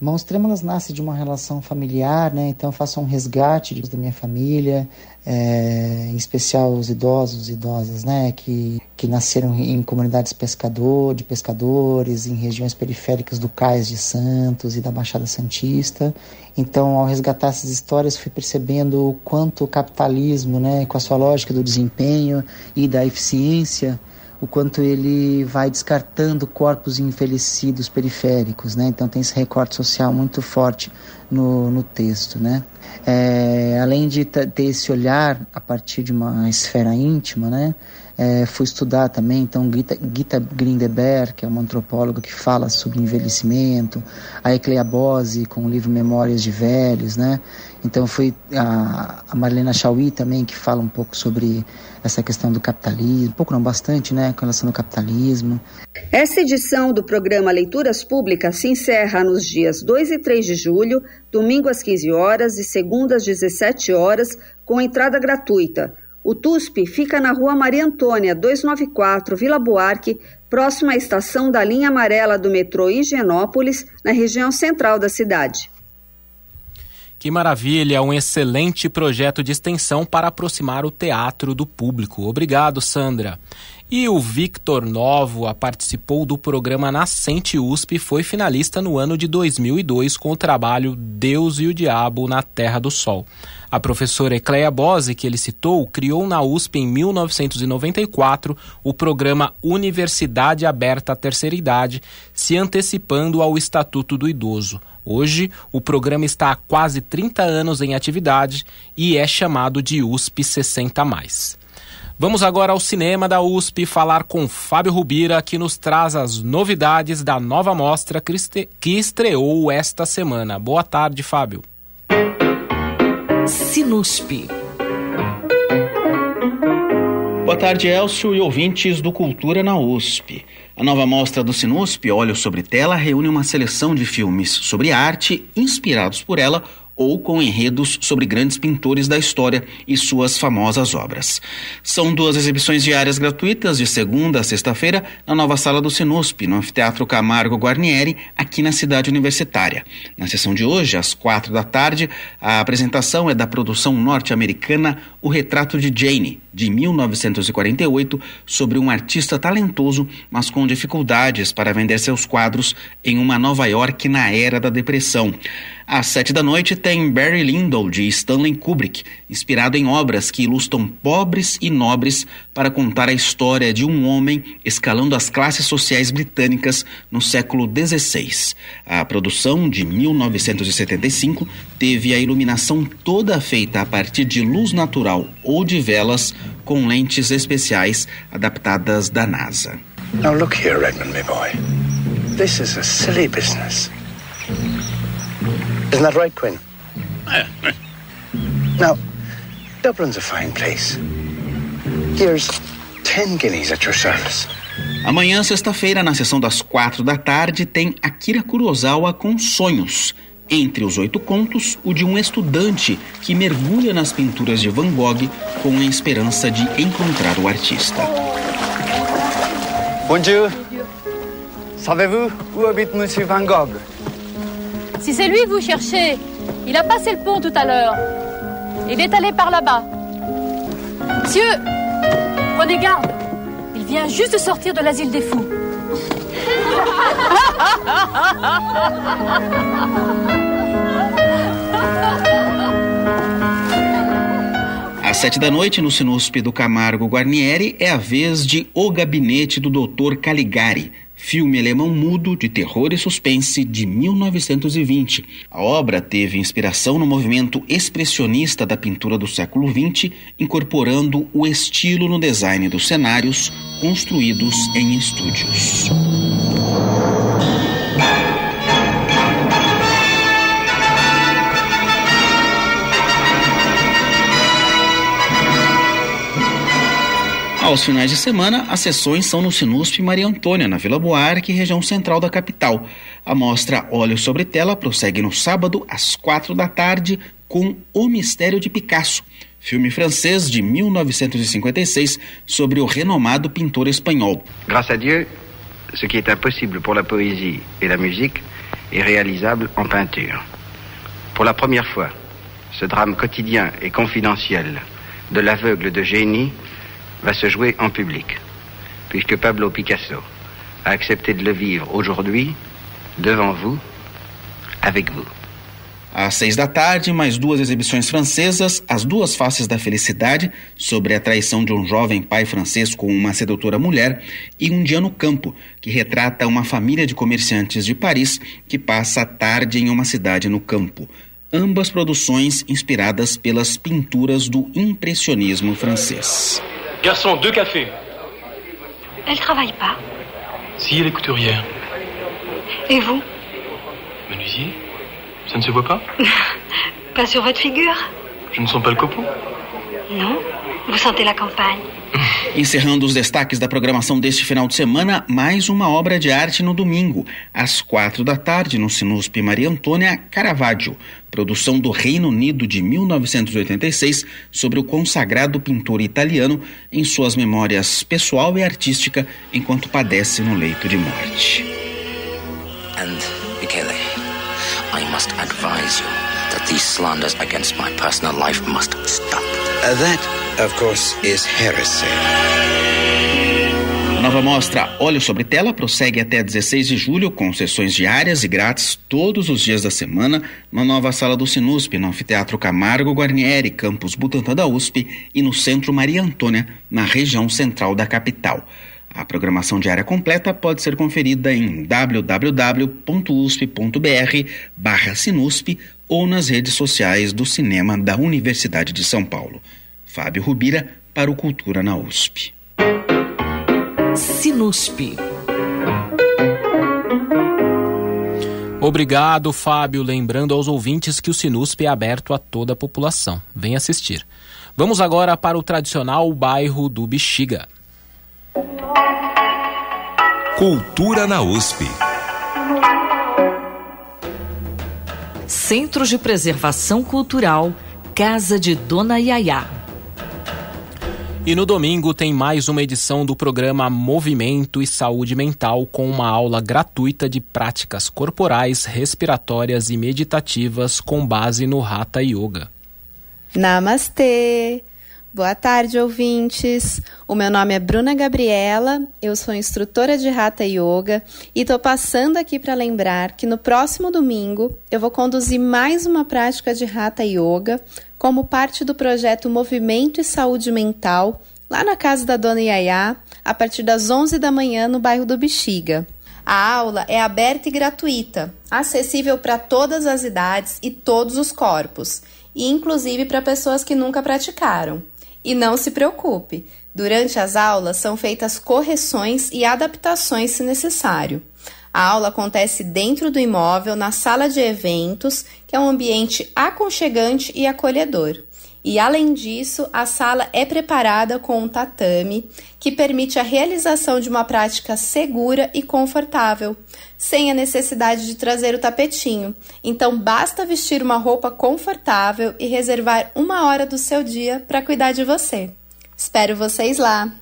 Mãos Trêmulas nasce de uma relação familiar, né? então faço um resgate da minha família, é, em especial os idosos e idosas, né? que, que nasceram em comunidades pescador, de pescadores, em regiões periféricas do Cais de Santos e da Baixada Santista. Então, ao resgatar essas histórias, fui percebendo o quanto o capitalismo, né, com a sua lógica do desempenho e da eficiência, o quanto ele vai descartando corpos envelhecidos periféricos, né? Então tem esse recorte social muito forte no, no texto, né? É, além de ter esse olhar a partir de uma esfera íntima, né? É, fui estudar também, então Gita, Gita Grindeberg, que é uma antropóloga que fala sobre envelhecimento, a Ecleia Bose com o livro Memórias de Velhos, né? Então foi a, a Marlena Chauí também que fala um pouco sobre essa questão do capitalismo, um pouco não bastante, né, com relação ao capitalismo. Essa edição do programa Leituras Públicas se encerra nos dias 2 e 3 de julho, domingo às 15 horas e segunda às 17 horas, com entrada gratuita. O TUSP fica na rua Maria Antônia, 294, Vila Buarque, próxima à estação da linha amarela do metrô Higienópolis, na região central da cidade. Que maravilha, um excelente projeto de extensão para aproximar o teatro do público. Obrigado, Sandra. E o Victor Novo participou do programa Nascente USP e foi finalista no ano de 2002 com o trabalho Deus e o Diabo na Terra do Sol. A professora Ecleia Bose, que ele citou, criou na USP em 1994 o programa Universidade Aberta à Terceira Idade, se antecipando ao Estatuto do Idoso. Hoje, o programa está há quase 30 anos em atividade e é chamado de USP 60. Vamos agora ao cinema da USP falar com Fábio Rubira, que nos traz as novidades da nova mostra que estreou esta semana. Boa tarde, Fábio. Sinuspe. Boa tarde, Elcio e ouvintes do Cultura na USP. A nova mostra do Sinusp, Olho sobre Tela, reúne uma seleção de filmes sobre arte inspirados por ela ou com enredos sobre grandes pintores da história e suas famosas obras. São duas exibições diárias gratuitas, de segunda a sexta-feira, na nova sala do Sinusp, no Anfiteatro Camargo Guarnieri, aqui na cidade universitária. Na sessão de hoje, às quatro da tarde, a apresentação é da produção norte-americana O Retrato de Jane, de 1948, sobre um artista talentoso, mas com dificuldades para vender seus quadros em uma Nova York na era da depressão. Às sete da noite tem Barry Lyndon, de Stanley Kubrick, inspirado em obras que ilustram pobres e nobres para contar a história de um homem escalando as classes sociais britânicas no século XVI. A produção, de 1975, teve a iluminação toda feita a partir de luz natural ou de velas com lentes especiais adaptadas da NASA. Now look here, Redmond, my boy. This is a silly business. Isn't that right, Quinn? now, Dublin's a fine place. Here's ten guineas at your service. Amanhã, sexta-feira, na sessão das quatro da tarde, tem Akira Kurosawa com Sonhos. Entre os oito contos, o de um estudante que mergulha nas pinturas de Van Gogh com a esperança de encontrar o artista. Bonjour. Savez-vous où habite Monsieur Van Gogh Si c'est lui que vous cherchez, il a passé le pont tout à l'heure. Il est allé par là-bas. Monsieur, prenez garde. Il vient juste de sortir de l'asile des fous. Às sete da noite, no Sinuspe do Camargo Guarnieri, é a vez de O Gabinete do Dr. Caligari, filme alemão mudo de terror e suspense de 1920. A obra teve inspiração no movimento expressionista da pintura do século XX, incorporando o estilo no design dos cenários construídos em estúdios. Aos finais de semana, as sessões são no Sinusp Maria Antônia, na Vila Buarque, região central da capital. A mostra Óleo sobre Tela prossegue no sábado, às quatro da tarde, com O Mistério de Picasso, filme francês de 1956 sobre o renomado pintor espanhol. Grâce à Dieu, ce qui est impossible pour la poésie et la musique est réalisable en peinture. Pour la première fois, ce drame quotidien et confidentiel de l'aveugle de génie va se jouer en public, puisque Pablo Picasso a accepté de le vivre aujourd'hui, devant vous, avec vous. Às seis da tarde, mais duas exibições francesas, As Duas Faces da Felicidade, sobre a traição de um jovem pai francês com uma sedutora mulher, e Um Dia no Campo, que retrata uma família de comerciantes de Paris que passa a tarde em uma cidade no campo. Ambas produções inspiradas pelas pinturas do impressionismo francês. Garçon, deux cafés. Elle travaille pas. Si, elle est couturière. Et vous? Menuisier? Ça ne se voit pas? Pas sur votre figure? Je ne sens pas le copeau. Non? Vous sentez la campagne? Encerrando os destaques da programação deste final de semana, mais uma obra de arte no domingo, às quatro da tarde, no Sinusp Maria Antônia Caravaggio, produção do Reino Unido de 1986, sobre o consagrado pintor italiano em suas memórias pessoal e artística enquanto padece no leito de morte. And, Michele, I must advise you that these slanders against my personal life must stop. Uh, that, of course, is heresy. A nova mostra Olho sobre Tela prossegue até 16 de julho com sessões diárias e grátis todos os dias da semana na nova sala do Sinusp, no Anfiteatro Camargo Guarnieri, campus Butantã da USP e no Centro Maria Antônia, na região central da capital. A programação diária completa pode ser conferida em www.usp.br/sinusp ou nas redes sociais do Cinema da Universidade de São Paulo. Fábio Rubira para o Cultura na USP. Sinusp. Obrigado, Fábio. Lembrando aos ouvintes que o Sinusp é aberto a toda a população. Vem assistir. Vamos agora para o tradicional bairro do Bexiga. Cultura na USP. Centro de Preservação Cultural, Casa de Dona Yaya. E no domingo tem mais uma edição do programa Movimento e Saúde Mental com uma aula gratuita de práticas corporais, respiratórias e meditativas com base no Hatha Yoga. Namastê! Boa tarde, ouvintes. O meu nome é Bruna Gabriela, eu sou instrutora de Hatha Yoga e estou passando aqui para lembrar que no próximo domingo eu vou conduzir mais uma prática de Hatha Yoga como parte do projeto Movimento e Saúde Mental, lá na casa da Dona Yaya, a partir das 11 da manhã no bairro do Bexiga. A aula é aberta e gratuita, acessível para todas as idades e todos os corpos, e inclusive para pessoas que nunca praticaram. E não se preocupe, durante as aulas são feitas correções e adaptações se necessário. A aula acontece dentro do imóvel, na sala de eventos, que é um ambiente aconchegante e acolhedor. E além disso, a sala é preparada com um tatame que permite a realização de uma prática segura e confortável, sem a necessidade de trazer o tapetinho. Então basta vestir uma roupa confortável e reservar uma hora do seu dia para cuidar de você. Espero vocês lá.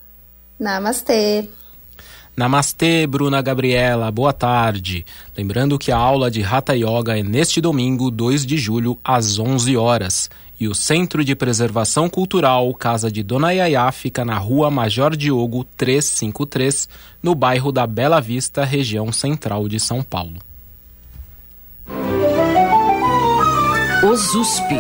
Namastê! Namastê, Bruna Gabriela, boa tarde. Lembrando que a aula de Hatha Yoga é neste domingo, 2 de julho, às 11 horas. E o Centro de Preservação Cultural Casa de Dona Yaya fica na Rua Major Diogo 353, no bairro da Bela Vista, região central de São Paulo. Os USP.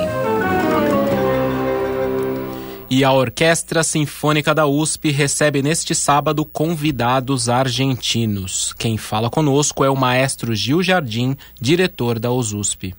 E a Orquestra Sinfônica da USP recebe neste sábado convidados argentinos. Quem fala conosco é o maestro Gil Jardim, diretor da OSUSP.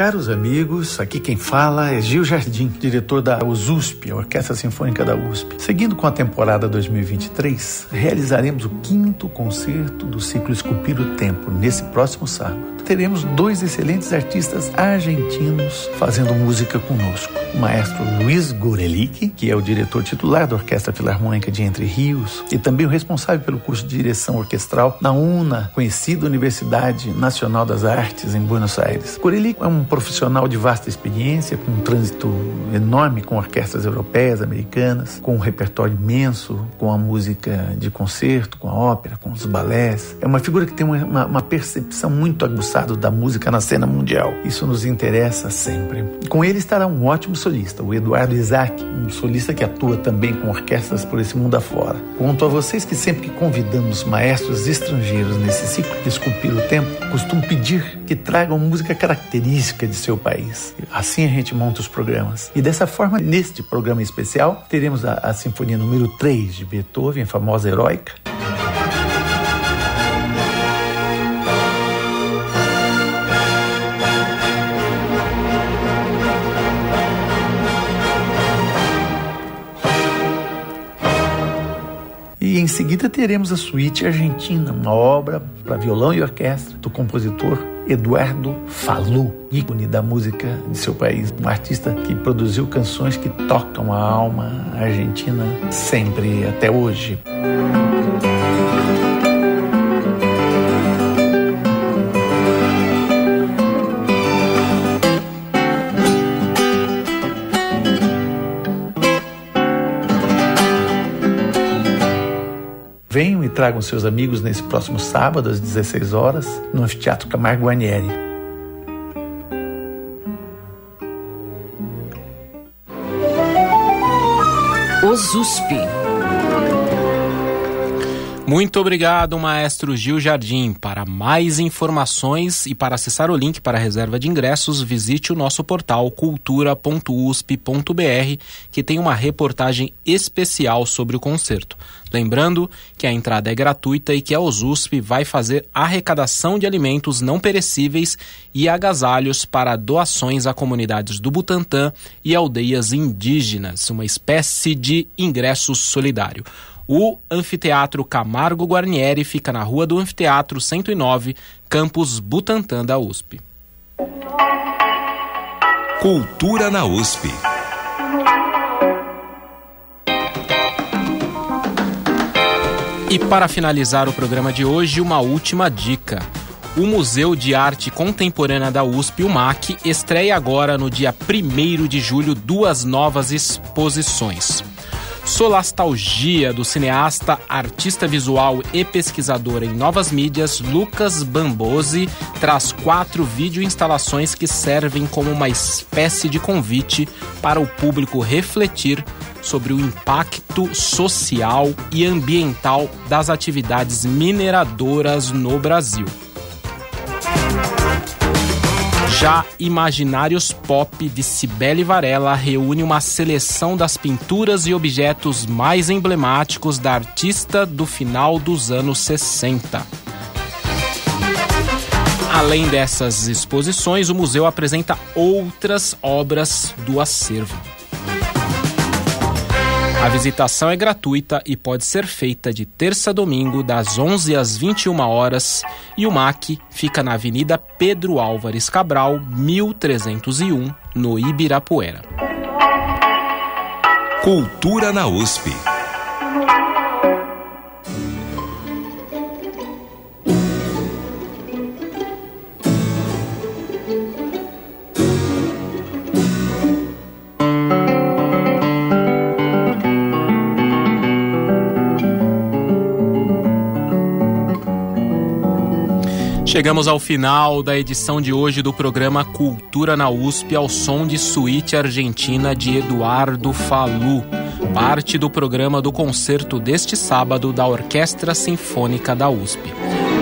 Caros amigos, aqui quem fala é Gil Jardim, diretor da USUSP, a Orquestra Sinfônica da USP. Seguindo com a temporada 2023, realizaremos o quinto concerto do ciclo Esculpir o Tempo nesse próximo sábado. Teremos dois excelentes artistas argentinos fazendo música conosco. O maestro Luiz Gorelick, que é o diretor titular da Orquestra Filarmônica de Entre Rios e também o responsável pelo curso de direção orquestral na UNA, conhecida Universidade Nacional das Artes em Buenos Aires. Gorelick é um profissional de vasta experiência, com um trânsito enorme com orquestras europeias, americanas, com um repertório imenso, com a música de concerto, com a ópera, com os balés. É uma figura que tem uma, uma percepção muito aguçada da música na cena mundial. Isso nos interessa sempre. Com ele estará um ótimo solista, o Eduardo Isaac, um solista que atua também com orquestras por esse mundo afora. Conto a vocês que sempre que convidamos maestros estrangeiros nesse ciclo de esculpir o tempo, costumo pedir que tragam música característica de seu país. Assim a gente monta os programas. E dessa forma, neste programa especial, teremos a, a Sinfonia número 3 de Beethoven, a famosa Heroica. Seguida teremos a Suíte Argentina, uma obra para violão e orquestra do compositor Eduardo Falu, ícone da música de seu país, um artista que produziu canções que tocam a alma argentina sempre até hoje. Venham e tragam seus amigos nesse próximo sábado, às 16 horas, no Anfiteatro Camargo Guarnieri. Os USP. Muito obrigado, maestro Gil Jardim. Para mais informações e para acessar o link para a reserva de ingressos, visite o nosso portal cultura.usp.br, que tem uma reportagem especial sobre o concerto. Lembrando que a entrada é gratuita e que a OSUSP vai fazer arrecadação de alimentos não perecíveis e agasalhos para doações a comunidades do Butantã e aldeias indígenas, uma espécie de ingresso solidário. O Anfiteatro Camargo Guarnieri fica na Rua do Anfiteatro 109, campus Butantã da USP. Cultura na USP. E para finalizar o programa de hoje, uma última dica. O Museu de Arte Contemporânea da USP, o MAC, estreia agora no dia 1 de julho duas novas exposições. Solastalgia, do cineasta, artista visual e pesquisador em novas mídias, Lucas Bambosi, traz quatro vídeo-instalações que servem como uma espécie de convite para o público refletir sobre o impacto social e ambiental das atividades mineradoras no Brasil. Já Imaginários Pop de Cibele Varela reúne uma seleção das pinturas e objetos mais emblemáticos da artista do final dos anos 60. Além dessas exposições, o museu apresenta outras obras do acervo. A visitação é gratuita e pode ser feita de terça a domingo, das 11 às 21 horas, e o MAC fica na Avenida Pedro Álvares Cabral, 1301, no Ibirapuera. Cultura na USP. Chegamos ao final da edição de hoje do programa Cultura na USP ao som de Suíte Argentina de Eduardo Falu, parte do programa do concerto deste sábado da Orquestra Sinfônica da USP.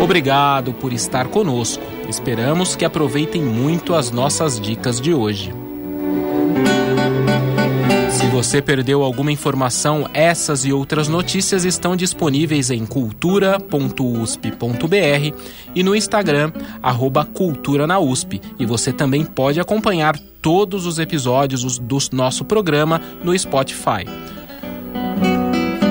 Obrigado por estar conosco. Esperamos que aproveitem muito as nossas dicas de hoje. Você perdeu alguma informação, essas e outras notícias estão disponíveis em cultura.usp.br e no Instagram, arroba Cultura na USP. E você também pode acompanhar todos os episódios do nosso programa no Spotify.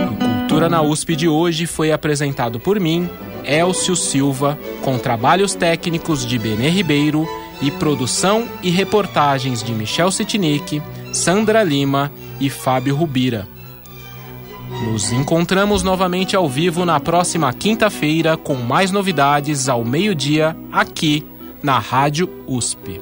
O Cultura na USP de hoje foi apresentado por mim, Elcio Silva, com trabalhos técnicos de Benê Ribeiro e produção e reportagens de Michel Sitnik, Sandra Lima e Fábio Rubira. Nos encontramos novamente ao vivo na próxima quinta-feira com mais novidades ao meio-dia aqui na Rádio USP.